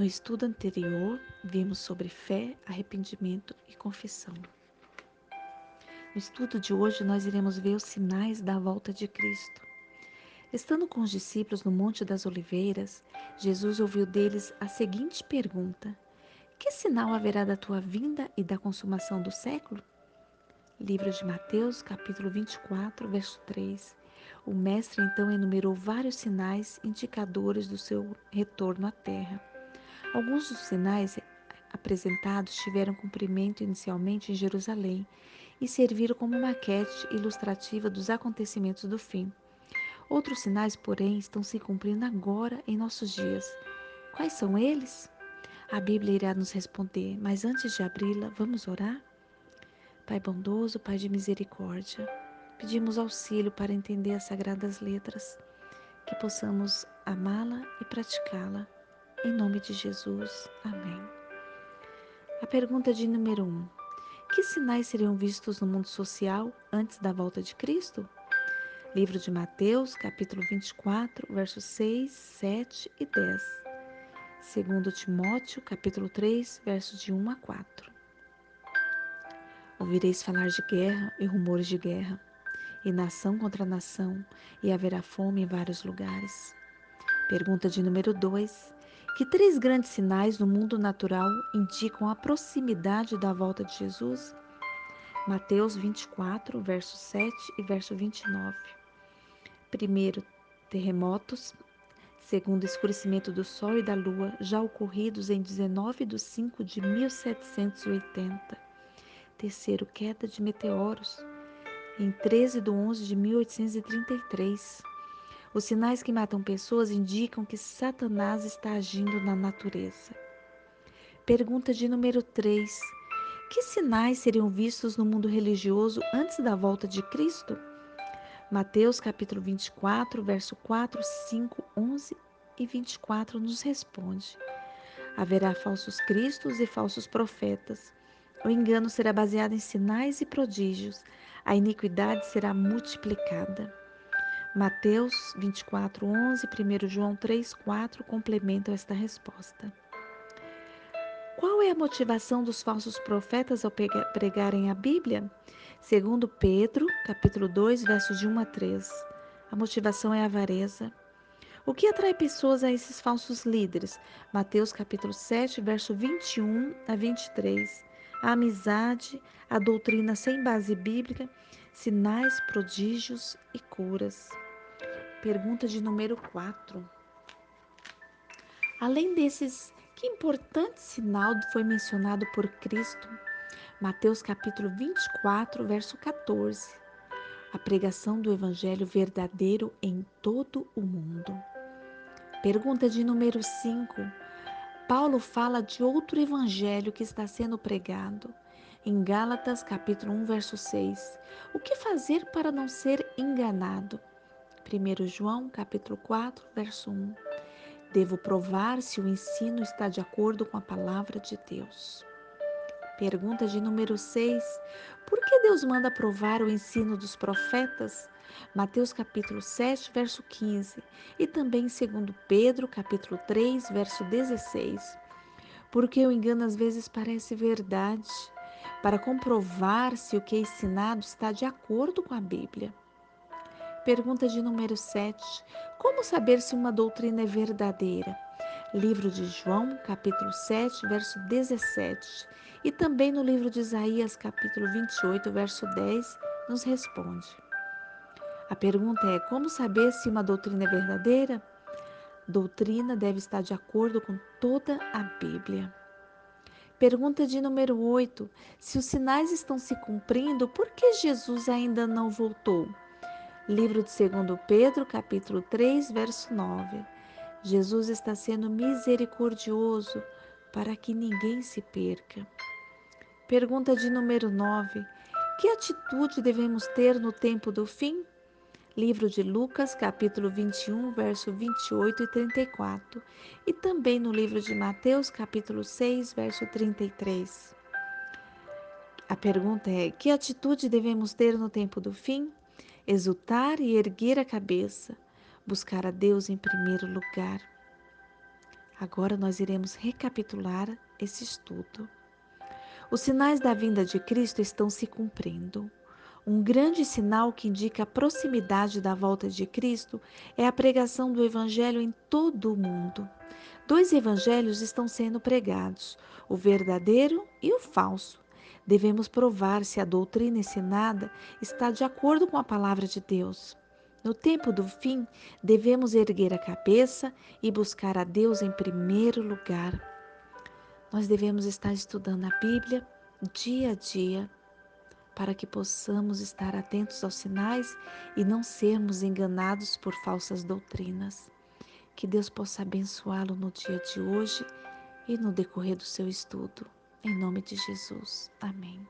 No estudo anterior, vimos sobre fé, arrependimento e confissão. No estudo de hoje, nós iremos ver os sinais da volta de Cristo. Estando com os discípulos no Monte das Oliveiras, Jesus ouviu deles a seguinte pergunta: Que sinal haverá da tua vinda e da consumação do século? Livro de Mateus, capítulo 24, verso 3. O mestre então enumerou vários sinais indicadores do seu retorno à terra. Alguns dos sinais apresentados tiveram cumprimento inicialmente em Jerusalém e serviram como maquete ilustrativa dos acontecimentos do fim. Outros sinais, porém, estão se cumprindo agora em nossos dias. Quais são eles? A Bíblia irá nos responder, mas antes de abri-la, vamos orar? Pai bondoso, Pai de misericórdia, pedimos auxílio para entender as sagradas letras, que possamos amá-la e praticá-la. Em nome de Jesus. Amém. A pergunta de número 1. Um, que sinais seriam vistos no mundo social antes da volta de Cristo? Livro de Mateus, capítulo 24, versos 6, 7 e 10. Segundo Timóteo, capítulo 3, versos de 1 a 4. Ouvireis falar de guerra e rumores de guerra, e nação contra nação, e haverá fome em vários lugares. Pergunta de número 2. Que três grandes sinais no mundo natural indicam a proximidade da volta de Jesus? Mateus 24, verso 7 e verso 29. Primeiro, terremotos. Segundo, escurecimento do Sol e da Lua, já ocorridos em 19 de 5 de 1780 Terceiro, queda de meteoros, em 13 de 11 de 1833. Os sinais que matam pessoas indicam que Satanás está agindo na natureza. Pergunta de número 3. Que sinais seriam vistos no mundo religioso antes da volta de Cristo? Mateus capítulo 24, verso 4, 5, 11 e 24 nos responde: Haverá falsos cristos e falsos profetas o engano será baseado em sinais e prodígios. A iniquidade será multiplicada. Mateus 24, 11, 1 João 3, 4 complementam esta resposta. Qual é a motivação dos falsos profetas ao pregarem a Bíblia? Segundo Pedro, capítulo 2, versos de 1 a 3. A motivação é a avareza. O que atrai pessoas a esses falsos líderes? Mateus capítulo 7, verso 21 a 23 a amizade, a doutrina sem base bíblica, sinais, prodígios e curas. Pergunta de número 4. Além desses, que importante sinal foi mencionado por Cristo? Mateus capítulo 24, verso 14. A pregação do evangelho verdadeiro em todo o mundo. Pergunta de número 5. Paulo fala de outro evangelho que está sendo pregado. Em Gálatas, capítulo 1, verso 6. O que fazer para não ser enganado? 1 João, capítulo 4, verso 1. Devo provar se o ensino está de acordo com a palavra de Deus. Pergunta de número 6. Por que Deus manda provar o ensino dos profetas? Mateus capítulo 7, verso 15, e também segundo Pedro, capítulo 3, verso 16. Porque o engano às vezes parece verdade, para comprovar se o que é ensinado está de acordo com a Bíblia. Pergunta de número 7. Como saber se uma doutrina é verdadeira? Livro de João, capítulo 7, verso 17. E também no livro de Isaías, capítulo 28, verso 10, nos responde. A pergunta é: como saber se uma doutrina é verdadeira? Doutrina deve estar de acordo com toda a Bíblia. Pergunta de número 8: Se os sinais estão se cumprindo, por que Jesus ainda não voltou? Livro de 2 Pedro, capítulo 3, verso 9. Jesus está sendo misericordioso para que ninguém se perca. Pergunta de número 9: Que atitude devemos ter no tempo do fim? Livro de Lucas, capítulo 21, verso 28 e 34, e também no livro de Mateus, capítulo 6, verso 33. A pergunta é: que atitude devemos ter no tempo do fim? Exultar e erguer a cabeça, buscar a Deus em primeiro lugar. Agora nós iremos recapitular esse estudo. Os sinais da vinda de Cristo estão se cumprindo. Um grande sinal que indica a proximidade da volta de Cristo é a pregação do Evangelho em todo o mundo. Dois evangelhos estão sendo pregados, o verdadeiro e o falso. Devemos provar se a doutrina ensinada está de acordo com a palavra de Deus. No tempo do fim, devemos erguer a cabeça e buscar a Deus em primeiro lugar. Nós devemos estar estudando a Bíblia dia a dia para que possamos estar atentos aos sinais e não sermos enganados por falsas doutrinas. Que Deus possa abençoá-lo no dia de hoje e no decorrer do seu estudo. Em nome de Jesus. Amém.